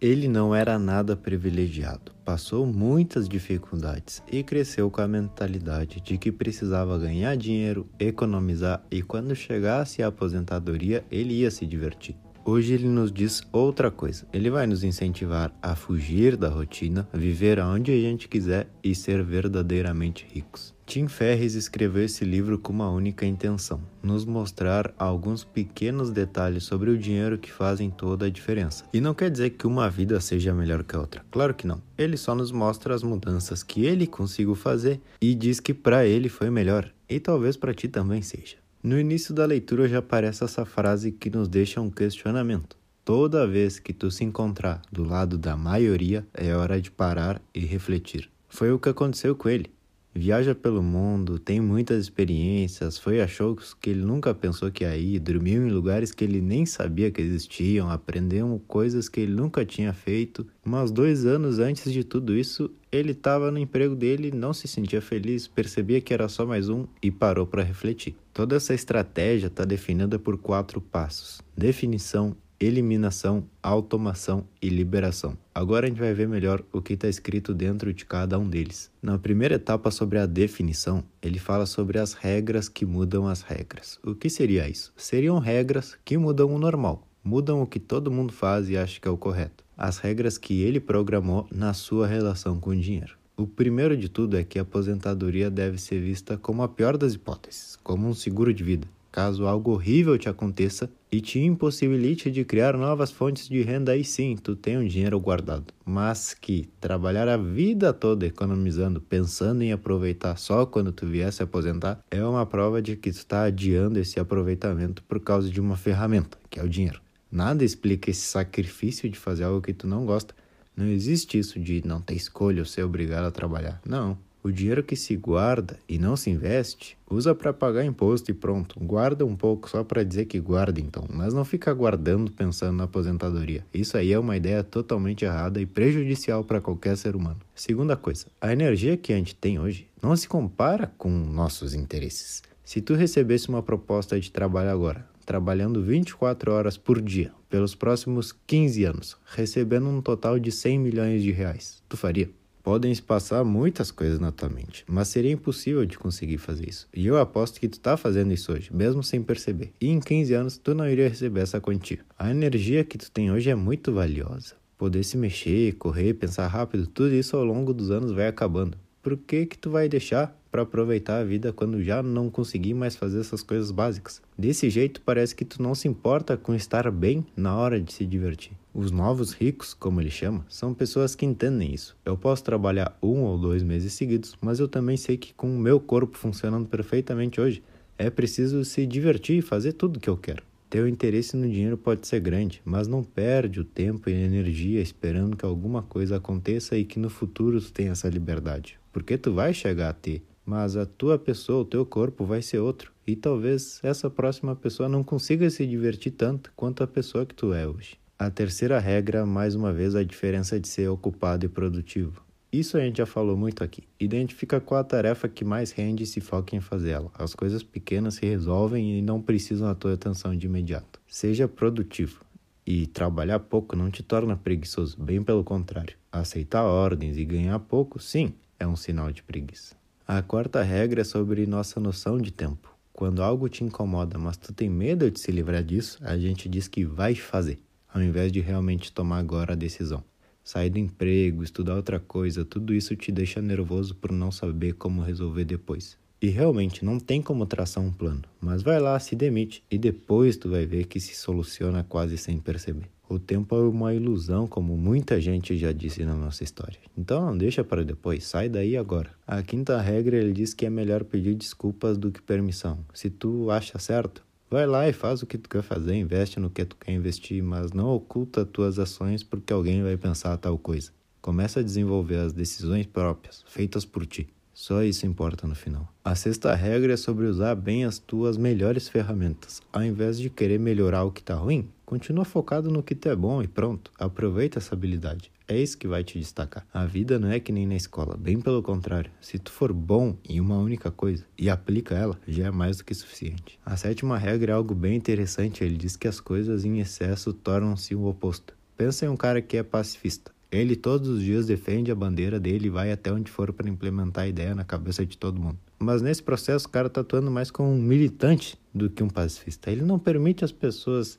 Ele não era nada privilegiado, passou muitas dificuldades e cresceu com a mentalidade de que precisava ganhar dinheiro, economizar e quando chegasse a aposentadoria ele ia se divertir. Hoje ele nos diz outra coisa. Ele vai nos incentivar a fugir da rotina, viver aonde a gente quiser e ser verdadeiramente ricos. Tim Ferriss escreveu esse livro com uma única intenção: nos mostrar alguns pequenos detalhes sobre o dinheiro que fazem toda a diferença. E não quer dizer que uma vida seja melhor que a outra. Claro que não. Ele só nos mostra as mudanças que ele conseguiu fazer e diz que para ele foi melhor e talvez para ti também seja. No início da leitura já aparece essa frase que nos deixa um questionamento. Toda vez que tu se encontrar do lado da maioria, é hora de parar e refletir. Foi o que aconteceu com ele. Viaja pelo mundo, tem muitas experiências, foi a shows que ele nunca pensou que ia ir, dormiu em lugares que ele nem sabia que existiam, aprendeu coisas que ele nunca tinha feito. Mas dois anos antes de tudo isso, ele estava no emprego dele, não se sentia feliz, percebia que era só mais um e parou para refletir. Toda essa estratégia está definida por quatro passos: definição, eliminação, automação e liberação. Agora a gente vai ver melhor o que está escrito dentro de cada um deles. Na primeira etapa sobre a definição, ele fala sobre as regras que mudam as regras. O que seria isso? Seriam regras que mudam o normal, mudam o que todo mundo faz e acha que é o correto. As regras que ele programou na sua relação com o dinheiro. O primeiro de tudo é que a aposentadoria deve ser vista como a pior das hipóteses, como um seguro de vida caso algo horrível te aconteça e te impossibilite de criar novas fontes de renda, aí sim tu tem um dinheiro guardado. Mas que trabalhar a vida toda economizando, pensando em aproveitar só quando tu vier se aposentar, é uma prova de que tu está adiando esse aproveitamento por causa de uma ferramenta, que é o dinheiro. Nada explica esse sacrifício de fazer algo que tu não gosta. Não existe isso de não ter escolha ou ser obrigado a trabalhar. Não. O dinheiro que se guarda e não se investe, usa para pagar imposto e pronto. Guarda um pouco só para dizer que guarda então, mas não fica guardando pensando na aposentadoria. Isso aí é uma ideia totalmente errada e prejudicial para qualquer ser humano. Segunda coisa, a energia que a gente tem hoje não se compara com nossos interesses. Se tu recebesse uma proposta de trabalho agora, trabalhando 24 horas por dia pelos próximos 15 anos, recebendo um total de 100 milhões de reais, tu faria? Podem se passar muitas coisas na tua mente, mas seria impossível de conseguir fazer isso. E eu aposto que tu está fazendo isso hoje, mesmo sem perceber. E em 15 anos tu não iria receber essa quantia. A energia que tu tem hoje é muito valiosa. Poder se mexer, correr, pensar rápido, tudo isso ao longo dos anos vai acabando. Por que que tu vai deixar para aproveitar a vida quando já não conseguir mais fazer essas coisas básicas? Desse jeito parece que tu não se importa com estar bem na hora de se divertir. Os novos ricos, como ele chama, são pessoas que entendem isso. Eu posso trabalhar um ou dois meses seguidos, mas eu também sei que com o meu corpo funcionando perfeitamente hoje, é preciso se divertir e fazer tudo o que eu quero. Teu interesse no dinheiro pode ser grande, mas não perde o tempo e energia esperando que alguma coisa aconteça e que no futuro tu tenha essa liberdade. Porque tu vai chegar a ter, mas a tua pessoa, o teu corpo vai ser outro. E talvez essa próxima pessoa não consiga se divertir tanto quanto a pessoa que tu é hoje. A terceira regra, mais uma vez, a diferença de ser ocupado e produtivo. Isso a gente já falou muito aqui. Identifica qual a tarefa que mais rende e se foca em fazê-la. As coisas pequenas se resolvem e não precisam da tua atenção de imediato. Seja produtivo. E trabalhar pouco não te torna preguiçoso, bem pelo contrário. Aceitar ordens e ganhar pouco, sim, é um sinal de preguiça. A quarta regra é sobre nossa noção de tempo. Quando algo te incomoda, mas tu tem medo de se livrar disso, a gente diz que vai fazer ao invés de realmente tomar agora a decisão. Sair do emprego, estudar outra coisa, tudo isso te deixa nervoso por não saber como resolver depois. E realmente não tem como traçar um plano, mas vai lá, se demite e depois tu vai ver que se soluciona quase sem perceber. O tempo é uma ilusão, como muita gente já disse na nossa história. Então não deixa para depois, sai daí agora. A quinta regra ele diz que é melhor pedir desculpas do que permissão. Se tu acha certo, Vai lá e faz o que tu quer fazer, investe no que tu quer investir, mas não oculta tuas ações porque alguém vai pensar tal coisa. Começa a desenvolver as decisões próprias, feitas por ti. Só isso importa no final. A sexta regra é sobre usar bem as tuas melhores ferramentas. Ao invés de querer melhorar o que está ruim, continua focado no que tu é bom e pronto. Aproveita essa habilidade. É isso que vai te destacar. A vida não é que nem na escola, bem pelo contrário. Se tu for bom em uma única coisa e aplica ela, já é mais do que suficiente. A sétima regra é algo bem interessante, ele diz que as coisas em excesso tornam-se o oposto. Pensa em um cara que é pacifista. Ele todos os dias defende a bandeira dele e vai até onde for para implementar a ideia na cabeça de todo mundo. Mas nesse processo o cara está atuando mais como um militante do que um pacifista. Ele não permite as pessoas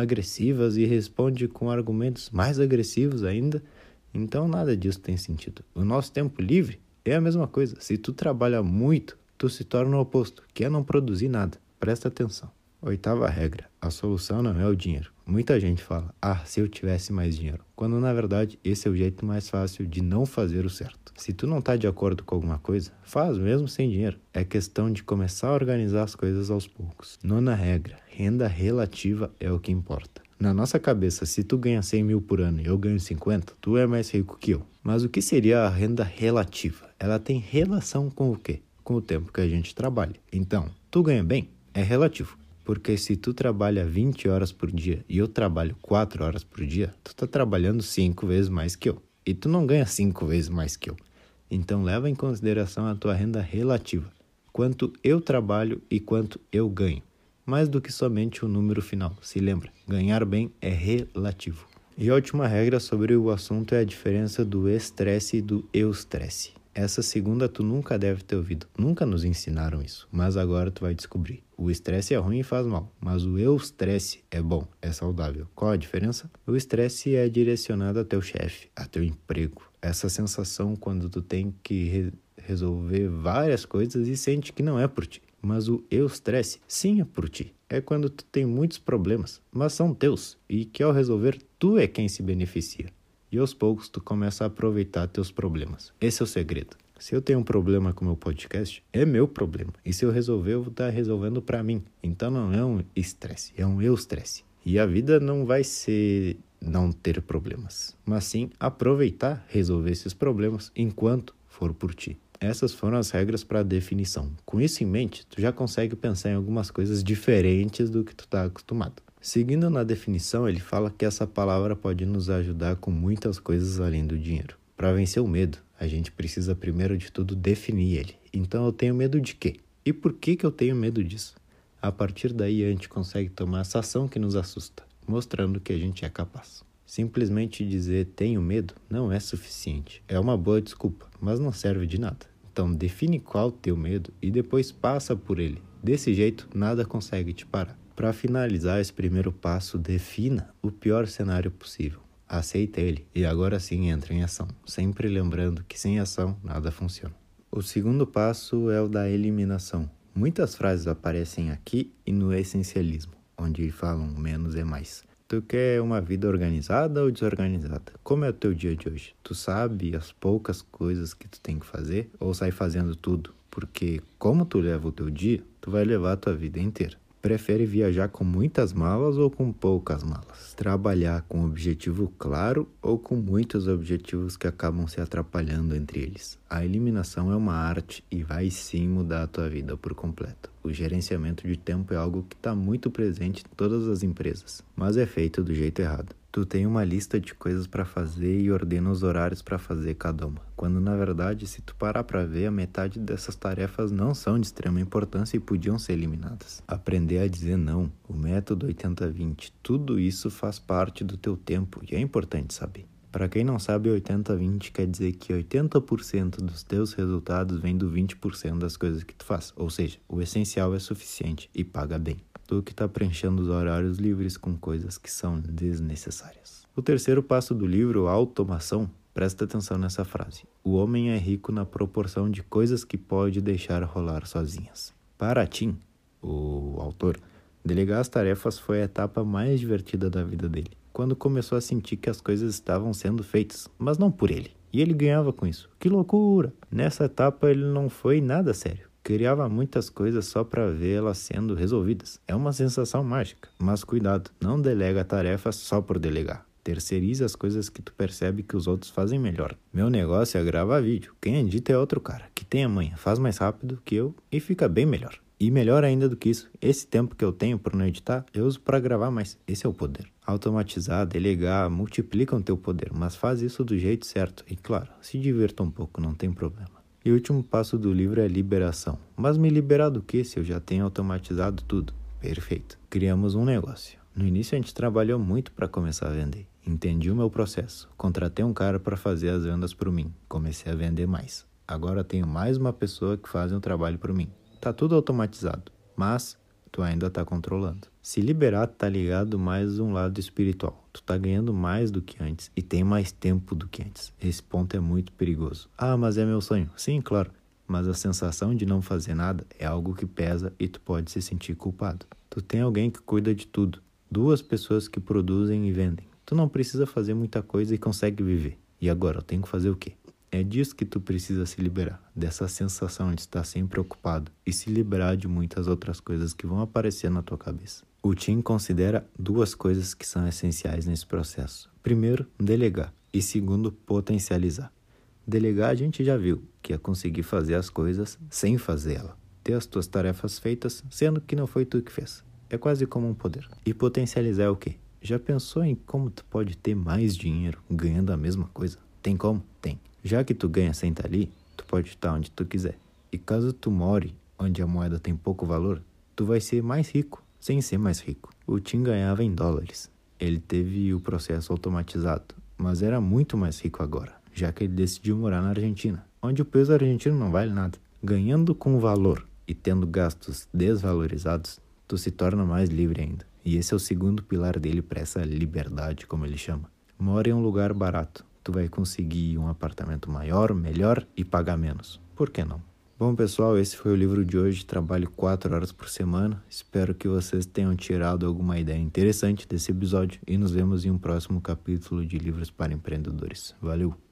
agressivas e responde com argumentos mais agressivos ainda. Então nada disso tem sentido. O nosso tempo livre é a mesma coisa. Se tu trabalha muito, tu se torna o oposto, que é não produzir nada. Presta atenção. Oitava regra: a solução não é o dinheiro. Muita gente fala, ah, se eu tivesse mais dinheiro, quando na verdade esse é o jeito mais fácil de não fazer o certo. Se tu não tá de acordo com alguma coisa, faz mesmo sem dinheiro. É questão de começar a organizar as coisas aos poucos. Nona regra: renda relativa é o que importa. Na nossa cabeça, se tu ganha 100 mil por ano e eu ganho 50, tu é mais rico que eu. Mas o que seria a renda relativa? Ela tem relação com o quê? Com o tempo que a gente trabalha. Então, tu ganha bem? É relativo. Porque se tu trabalha 20 horas por dia e eu trabalho 4 horas por dia, tu tá trabalhando 5 vezes mais que eu. E tu não ganha 5 vezes mais que eu. Então leva em consideração a tua renda relativa. Quanto eu trabalho e quanto eu ganho. Mais do que somente o número final. Se lembra, ganhar bem é relativo. E a última regra sobre o assunto é a diferença do estresse e do eustresse. Essa segunda tu nunca deve ter ouvido. Nunca nos ensinaram isso, mas agora tu vai descobrir. O estresse é ruim e faz mal, mas o eustresse é bom, é saudável. Qual a diferença? O estresse é direcionado a teu chefe, a teu emprego. Essa sensação quando tu tem que re resolver várias coisas e sente que não é por ti. Mas o eustresse, sim, é por ti. É quando tu tem muitos problemas, mas são teus e que ao resolver tu é quem se beneficia e aos poucos tu começa a aproveitar teus problemas. Esse é o segredo. Se eu tenho um problema com meu podcast, é meu problema. E se eu resolver, eu vou estar resolvendo para mim. Então não é um estresse, é um eu estresse. E a vida não vai ser não ter problemas, mas sim aproveitar, resolver esses problemas enquanto for por ti. Essas foram as regras para a definição. Com isso em mente, tu já consegue pensar em algumas coisas diferentes do que tu está acostumado. Seguindo na definição, ele fala que essa palavra pode nos ajudar com muitas coisas além do dinheiro. Para vencer o medo, a gente precisa primeiro de tudo definir ele. Então eu tenho medo de quê? E por que, que eu tenho medo disso? A partir daí a gente consegue tomar essa ação que nos assusta, mostrando que a gente é capaz. Simplesmente dizer tenho medo não é suficiente. É uma boa desculpa, mas não serve de nada. Então define qual teu medo e depois passa por ele. Desse jeito, nada consegue te parar. Para finalizar esse primeiro passo, defina o pior cenário possível. Aceita ele e agora sim entra em ação, sempre lembrando que sem ação nada funciona. O segundo passo é o da eliminação. Muitas frases aparecem aqui e no essencialismo, onde falam menos é mais. Tu quer uma vida organizada ou desorganizada? Como é o teu dia de hoje? Tu sabe as poucas coisas que tu tem que fazer ou sai fazendo tudo? Porque como tu leva o teu dia, tu vai levar a tua vida inteira. Prefere viajar com muitas malas ou com poucas malas? Trabalhar com objetivo claro ou com muitos objetivos que acabam se atrapalhando entre eles? A eliminação é uma arte e vai sim mudar a tua vida por completo. O gerenciamento de tempo é algo que está muito presente em todas as empresas, mas é feito do jeito errado. Tu tem uma lista de coisas para fazer e ordena os horários para fazer cada uma, quando na verdade, se tu parar para ver, a metade dessas tarefas não são de extrema importância e podiam ser eliminadas. Aprender a dizer não, o método 80-20, tudo isso faz parte do teu tempo e é importante saber. Para quem não sabe, 80-20 quer dizer que 80% dos teus resultados vem do 20% das coisas que tu faz, ou seja, o essencial é suficiente e paga bem do que está preenchendo os horários livres com coisas que são desnecessárias. O terceiro passo do livro, automação, presta atenção nessa frase. O homem é rico na proporção de coisas que pode deixar rolar sozinhas. Para Tim, o autor, delegar as tarefas foi a etapa mais divertida da vida dele, quando começou a sentir que as coisas estavam sendo feitas, mas não por ele. E ele ganhava com isso. Que loucura! Nessa etapa ele não foi nada sério criava muitas coisas só para vê-las sendo resolvidas. É uma sensação mágica, mas cuidado, não delega tarefas só por delegar. Terceirize as coisas que tu percebe que os outros fazem melhor. Meu negócio é gravar vídeo. Quem edita é outro cara, que tem a manha, faz mais rápido que eu e fica bem melhor. E melhor ainda do que isso, esse tempo que eu tenho para não editar, eu uso para gravar mais. Esse é o poder. Automatizar, delegar, multiplicam teu poder, mas faz isso do jeito certo. E claro, se divirta um pouco, não tem problema. E o último passo do livro é liberação. Mas me liberar do que se eu já tenho automatizado tudo? Perfeito. Criamos um negócio. No início a gente trabalhou muito para começar a vender. Entendi o meu processo. Contratei um cara para fazer as vendas por mim. Comecei a vender mais. Agora tenho mais uma pessoa que faz um trabalho por mim. Tá tudo automatizado, mas tu ainda tá controlando. Se liberar tá ligado mais um lado espiritual. Tu tá ganhando mais do que antes e tem mais tempo do que antes. Esse ponto é muito perigoso. Ah, mas é meu sonho. Sim, claro. Mas a sensação de não fazer nada é algo que pesa e tu pode se sentir culpado. Tu tem alguém que cuida de tudo. Duas pessoas que produzem e vendem. Tu não precisa fazer muita coisa e consegue viver. E agora, eu tenho que fazer o quê? É disso que tu precisa se liberar, dessa sensação de estar sempre ocupado e se liberar de muitas outras coisas que vão aparecer na tua cabeça. O Tim considera duas coisas que são essenciais nesse processo. Primeiro, delegar e segundo, potencializar. Delegar a gente já viu, que é conseguir fazer as coisas sem fazê-la. Ter as tuas tarefas feitas, sendo que não foi tu que fez. É quase como um poder. E potencializar é o quê? Já pensou em como tu pode ter mais dinheiro ganhando a mesma coisa? Tem como? Tem. Já que tu ganha sem ali, tu pode estar onde tu quiser. E caso tu more onde a moeda tem pouco valor, tu vai ser mais rico, sem ser mais rico. O Tim ganhava em dólares. Ele teve o processo automatizado, mas era muito mais rico agora, já que ele decidiu morar na Argentina, onde o peso argentino não vale nada. Ganhando com valor e tendo gastos desvalorizados, tu se torna mais livre ainda. E esse é o segundo pilar dele para essa liberdade, como ele chama. Mora em um lugar barato, tu vai conseguir um apartamento maior, melhor e pagar menos. Por que não? Bom, pessoal, esse foi o livro de hoje. Trabalho 4 horas por semana. Espero que vocês tenham tirado alguma ideia interessante desse episódio e nos vemos em um próximo capítulo de Livros para Empreendedores. Valeu!